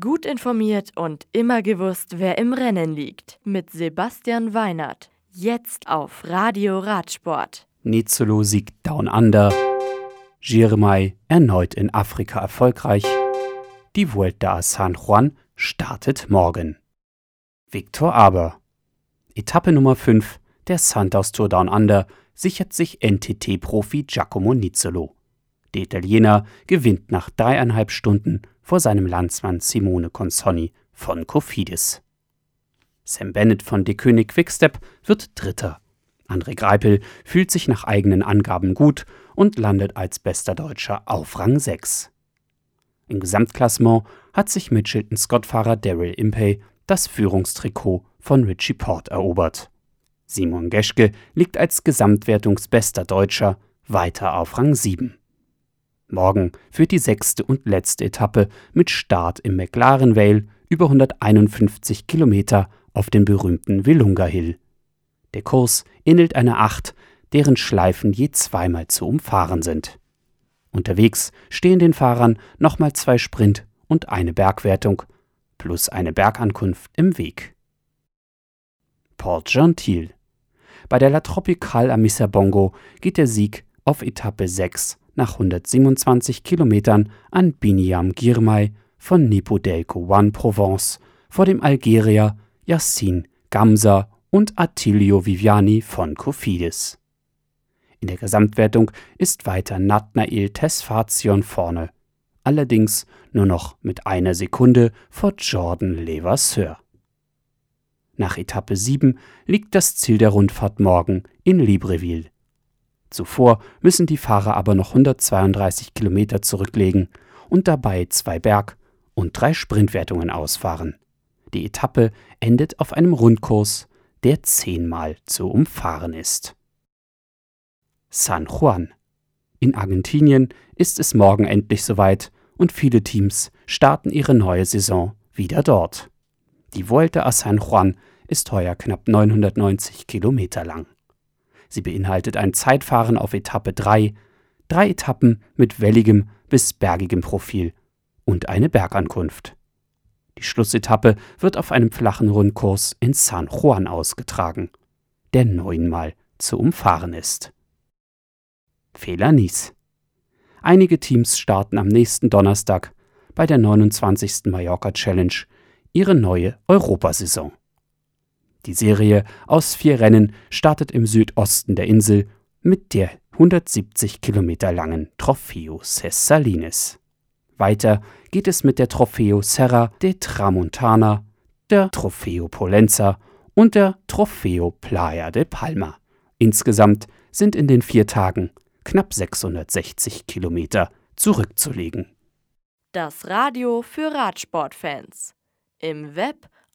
Gut informiert und immer gewusst, wer im Rennen liegt. Mit Sebastian Weinert. Jetzt auf Radio Radsport. Nizolo siegt Down Under. Girmay erneut in Afrika erfolgreich. Die Vuelta a San Juan startet morgen. Viktor Aber. Etappe Nummer 5 der Santos Tour Down Under sichert sich NTT-Profi Giacomo Nizzolo. Der Italiener gewinnt nach dreieinhalb Stunden vor seinem Landsmann Simone Consonni von Cofidis. Sam Bennett von De König Quickstep wird Dritter. André Greipel fühlt sich nach eigenen Angaben gut und landet als bester Deutscher auf Rang 6. Im Gesamtklassement hat sich Mitchelton-Scott-Fahrer Daryl Impey das Führungstrikot von Richie Port erobert. Simon Geschke liegt als Gesamtwertungsbester Deutscher weiter auf Rang 7. Morgen führt die sechste und letzte Etappe mit Start im McLaren Vale über 151 Kilometer auf dem berühmten Willunga Hill. Der Kurs ähnelt einer Acht, deren Schleifen je zweimal zu umfahren sind. Unterwegs stehen den Fahrern nochmal zwei Sprint und eine Bergwertung plus eine Bergankunft im Weg. Port Gentil. Bei der La Tropicale am Bongo geht der Sieg auf Etappe 6 nach 127 Kilometern an Biniam Girmay von Nipodelco One Provence vor dem Algerier Yassin Gamsa und Attilio Viviani von Cofidis. In der Gesamtwertung ist weiter Natnael Tesfazion vorne, allerdings nur noch mit einer Sekunde vor Jordan Levasseur. Nach Etappe 7 liegt das Ziel der Rundfahrt morgen in Libreville. Zuvor müssen die Fahrer aber noch 132 Kilometer zurücklegen und dabei zwei Berg- und drei Sprintwertungen ausfahren. Die Etappe endet auf einem Rundkurs, der zehnmal zu umfahren ist. San Juan. In Argentinien ist es morgen endlich soweit und viele Teams starten ihre neue Saison wieder dort. Die Vuelta a San Juan ist heuer knapp 990 Kilometer lang. Sie beinhaltet ein Zeitfahren auf Etappe 3, drei Etappen mit welligem bis bergigem Profil und eine Bergankunft. Die Schlussetappe wird auf einem flachen Rundkurs in San Juan ausgetragen, der neunmal zu umfahren ist. Fehler Nies. Einige Teams starten am nächsten Donnerstag bei der 29. Mallorca Challenge ihre neue Europasaison. Die Serie aus vier Rennen startet im Südosten der Insel mit der 170 Kilometer langen Trofeo Cessalines. Weiter geht es mit der Trofeo Serra de Tramontana, der Trofeo Polenza und der Trofeo Playa de Palma. Insgesamt sind in den vier Tagen knapp 660 Kilometer zurückzulegen. Das Radio für Radsportfans. Im Web